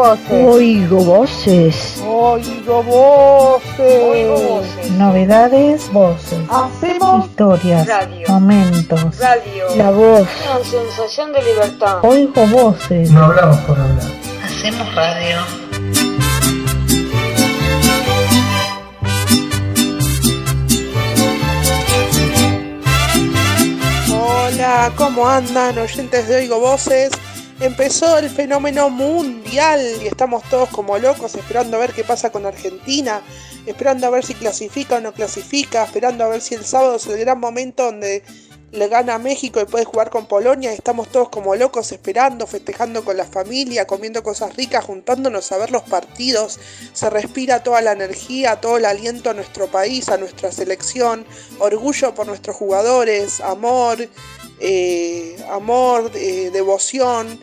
voces. Oigo voces. Oigo voces. Oigo voces. Novedades, voces. Hacemos Historias, Radio. momentos. Radio. La voz. Una sensación de libertad. Oigo voces. No hablamos por hablar. Hacemos radio. Hola, ¿cómo andan oyentes de Oigo Voces? Empezó el fenómeno mundial y estamos todos como locos esperando a ver qué pasa con Argentina, esperando a ver si clasifica o no clasifica, esperando a ver si el sábado es el gran momento donde le gana a México y puede jugar con Polonia. Estamos todos como locos esperando, festejando con la familia, comiendo cosas ricas, juntándonos a ver los partidos. Se respira toda la energía, todo el aliento a nuestro país, a nuestra selección, orgullo por nuestros jugadores, amor, eh, amor, devoción.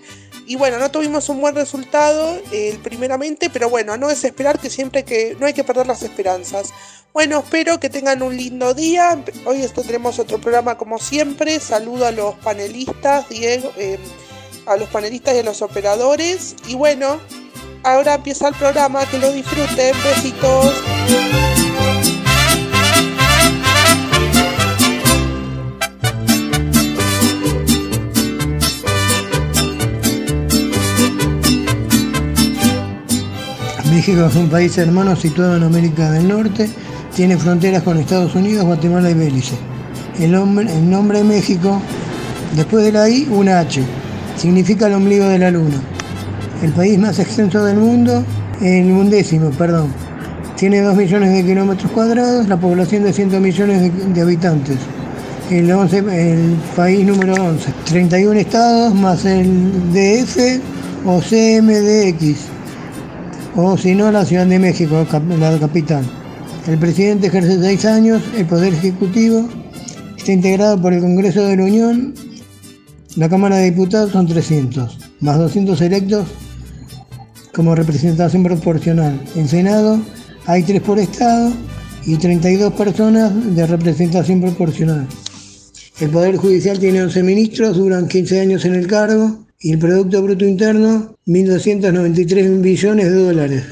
Y bueno, no tuvimos un buen resultado, eh, primeramente, pero bueno, no desesperar que siempre que no hay que perder las esperanzas. Bueno, espero que tengan un lindo día. Hoy tenemos otro programa como siempre. Saludo a los panelistas, Diego, eh, a los panelistas y a los operadores. Y bueno, ahora empieza el programa, que lo disfruten. Besitos. México es un país hermano situado en América del Norte. Tiene fronteras con Estados Unidos, Guatemala y Belice. El nombre, el nombre México, después de la I, una H. Significa el ombligo de la luna. El país más extenso del mundo, el undécimo, perdón. Tiene 2 millones de kilómetros cuadrados, la población de 100 millones de, de habitantes. El, 11 el país número 11. 31 estados más el DF o CMDX o si no la Ciudad de México, la capital. El presidente ejerce seis años, el Poder Ejecutivo está integrado por el Congreso de la Unión, la Cámara de Diputados son 300, más 200 electos como representación proporcional. En Senado hay 3 por Estado y 32 personas de representación proporcional. El Poder Judicial tiene 11 ministros, duran 15 años en el cargo y el Producto Bruto Interno 1.293 billones de dólares.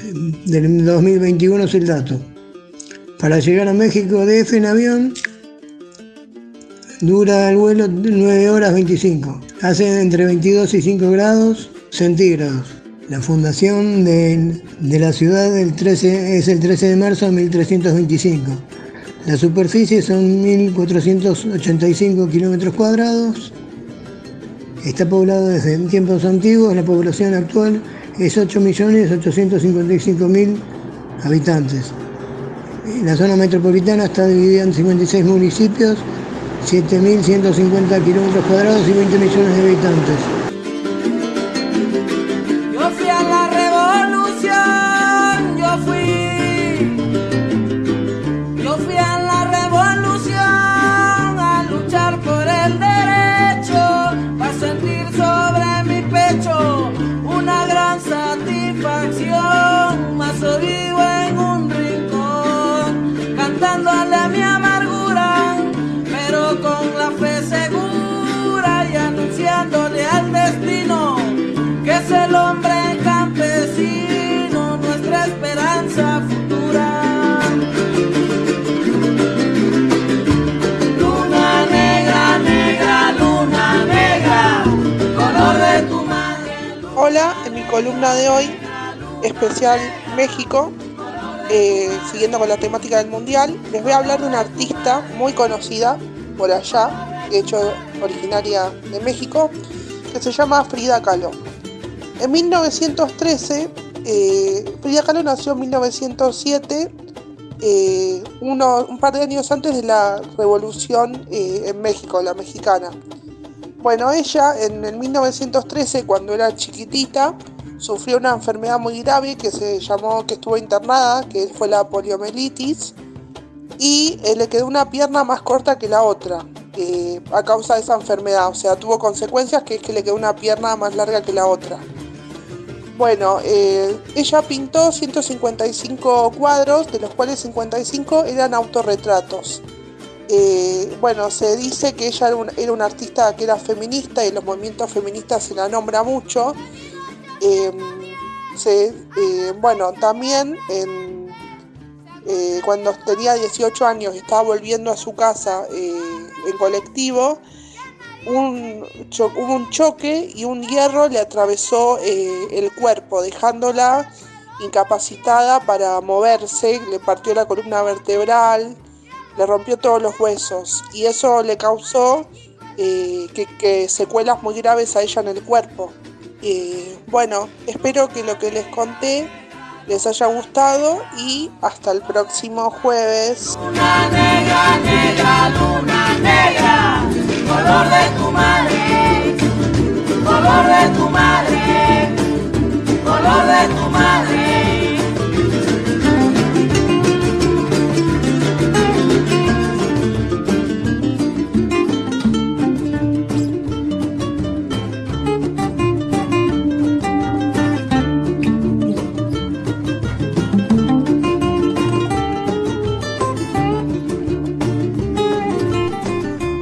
Del 2021 es el dato. Para llegar a México DF en avión dura el vuelo 9 horas 25. Hace entre 22 y 5 grados centígrados. La fundación de, de la ciudad del 13, es el 13 de marzo de 1325. La superficie son 1.485 kilómetros cuadrados. Está poblado desde tiempos antiguos. La población actual es 8.855.000 habitantes. La zona metropolitana está dividida en 56 municipios, 7.150 kilómetros cuadrados y 20 millones de habitantes. Columna de hoy, especial México, eh, siguiendo con la temática del mundial, les voy a hablar de una artista muy conocida por allá, de hecho originaria de México, que se llama Frida Kahlo. En 1913, eh, Frida Kahlo nació en 1907, eh, uno- un par de años antes de la revolución eh, en México, la mexicana. Bueno, ella en el 1913, cuando era chiquitita, sufrió una enfermedad muy grave que se llamó, que estuvo internada, que fue la poliomielitis, y eh, le quedó una pierna más corta que la otra eh, a causa de esa enfermedad. O sea, tuvo consecuencias que es que le quedó una pierna más larga que la otra. Bueno, eh, ella pintó 155 cuadros, de los cuales 55 eran autorretratos. Bueno, se dice que ella era, era una artista que era feminista y los movimientos feministas se la nombra mucho. Eh, se, eh, bueno, también en, eh, cuando tenía 18 años estaba volviendo a su casa eh, en colectivo, un hubo un choque y un hierro le atravesó el cuerpo, dejándola incapacitada para moverse, le partió la columna vertebral, le rompió todos los huesos y eso le causó que, que secuelas muy graves a ella en el cuerpo. Eh, bueno, espero que lo que les conté les haya gustado y hasta el próximo jueves. Luna negra, negra, luna negra, color de tu madre, color de tu madre, color de tu madre.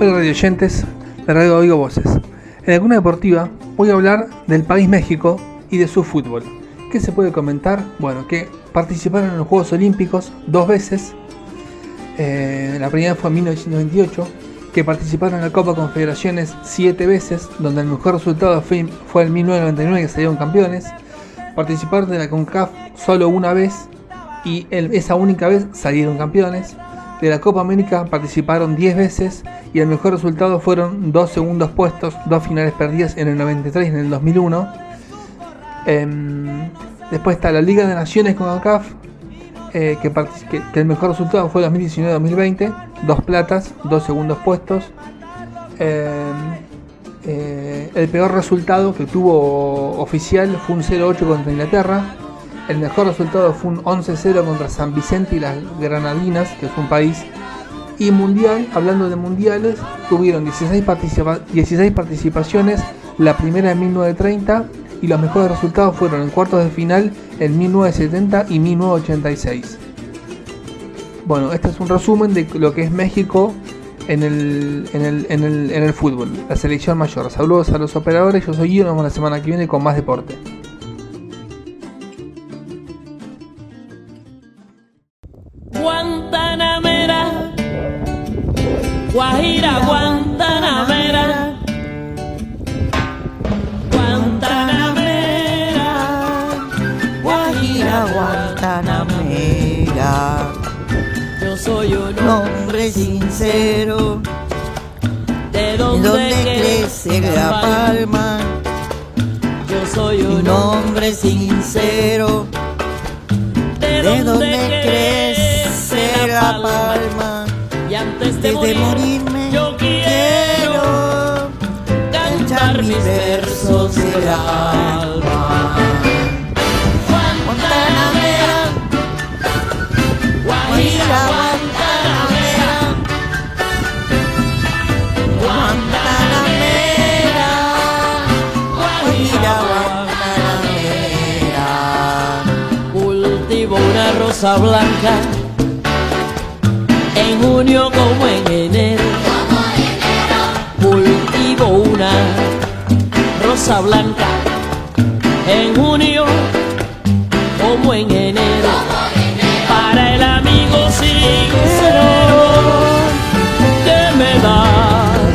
Hola radio oyentes de Radio Oigo Voces. En alguna deportiva voy a hablar del país México y de su fútbol. ¿Qué se puede comentar? Bueno, que participaron en los Juegos Olímpicos dos veces. Eh, la primera fue en 1928, que participaron en la Copa Confederaciones siete veces, donde el mejor resultado fue, fue en 1999 que salieron campeones. Participaron de la CONCAF solo una vez y esa única vez salieron campeones. De la Copa América participaron 10 veces y el mejor resultado fueron dos segundos puestos, dos finales perdidas en el 93 y en el 2001. Em, después está la Liga de Naciones con CAF, que, partic- que- que el mejor resultado fue 2019-2020, dos platas, dos segundos puestos. Em, eh, el peor resultado que tuvo oficial fue un 0-8 contra Inglaterra. El mejor resultado fue un 11-0 contra San Vicente y las Granadinas, que es un país. Y mundial, hablando de mundiales, tuvieron 16, participa- 16 participaciones, la primera en 1930 y los mejores resultados fueron en cuartos de final en 1970 y 1986. Bueno, este es un resumen de lo que es México en el, en el, en el, en el fútbol, la selección mayor. Saludos a los operadores, yo soy Guido, nos vemos la semana que viene con más deporte. Guajira, Guantanamera, Guantanamera, Guajira, Guantanamera, Yo soy un nombre sincero, de de donde, donde crece la palma, Yo soy un nombre sincero, de, morirme yo quiero cantar mis versos del alma. Guantanamera, Guajira, Guajira, Guantanamera, Guajira, Guantanamera. Cultivo una rosa blanca en junio como en enero. Cultivo una rosa blanca en junio como en enero. Para el amigo sincero que me da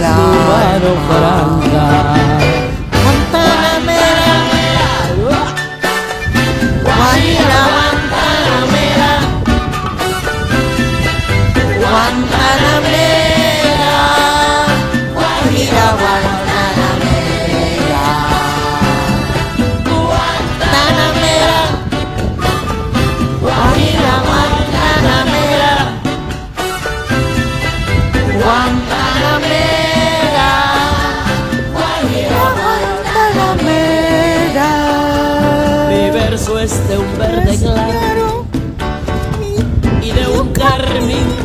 su mano franca. Es de un verde claro y de un carmín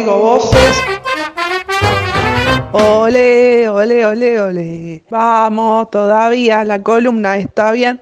Oigo voces. Ole, ole, ole, ole. Vamos, todavía la columna está bien.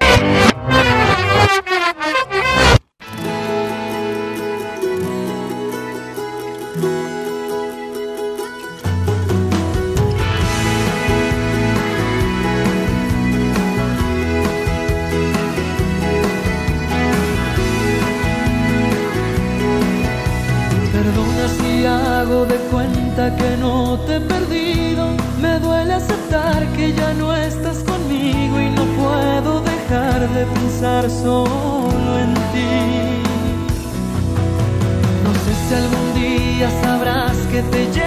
Que te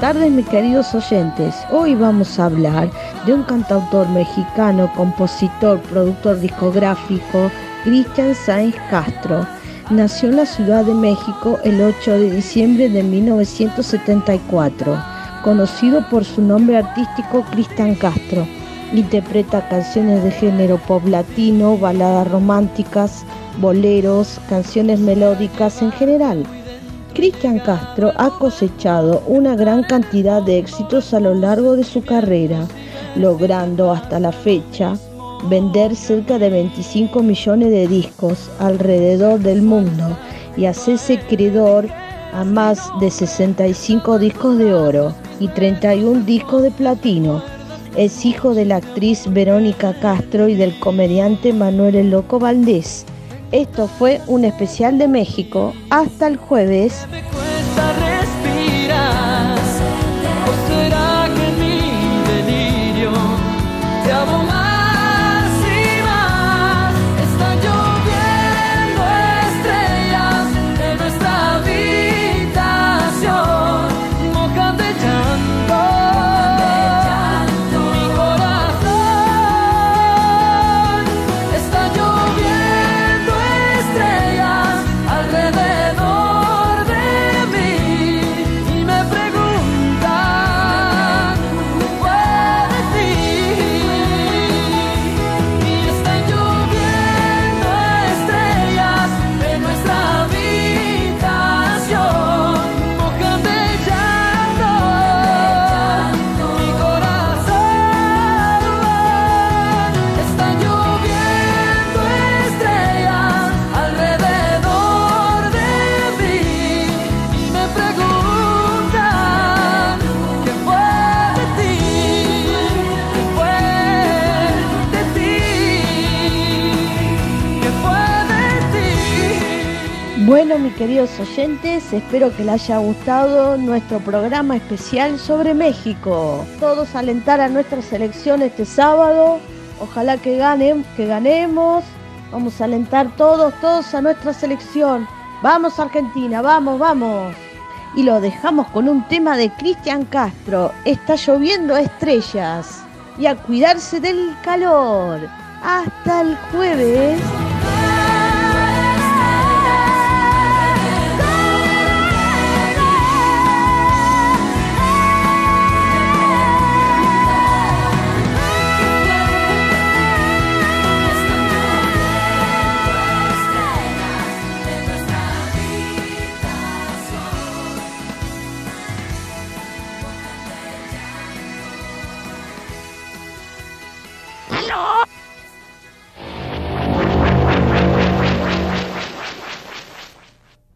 tardes mis queridos oyentes. Hoy vamos a hablar de un cantautor mexicano, compositor, productor discográfico, Cristian Sáenz Castro. Nació en la Ciudad de México el 8 de diciembre de 1974. Conocido por su nombre artístico Cristian Castro. Interpreta canciones de género pop latino, baladas románticas, boleros, canciones melódicas en general. Cristian Castro ha cosechado una gran cantidad de éxitos a lo largo de su carrera, logrando hasta la fecha vender cerca de 25 millones de discos alrededor del mundo y hacerse creador a más de 65 discos de oro y 31 discos de platino. Es hijo de la actriz Verónica Castro y del comediante Manuel El Loco Valdés. Esto fue un especial de México. Hasta el jueves. Queridos oyentes, espero que les haya gustado nuestro programa especial sobre México. Todos alentar a nuestra selección este sábado. Ojalá que ganen, que ganemos. Vamos a alentar todos, todos a nuestra selección. Vamos Argentina, vamos, vamos. Y lo dejamos con un tema de Cristian Castro. Está lloviendo estrellas. Y a cuidarse del calor. Hasta el jueves.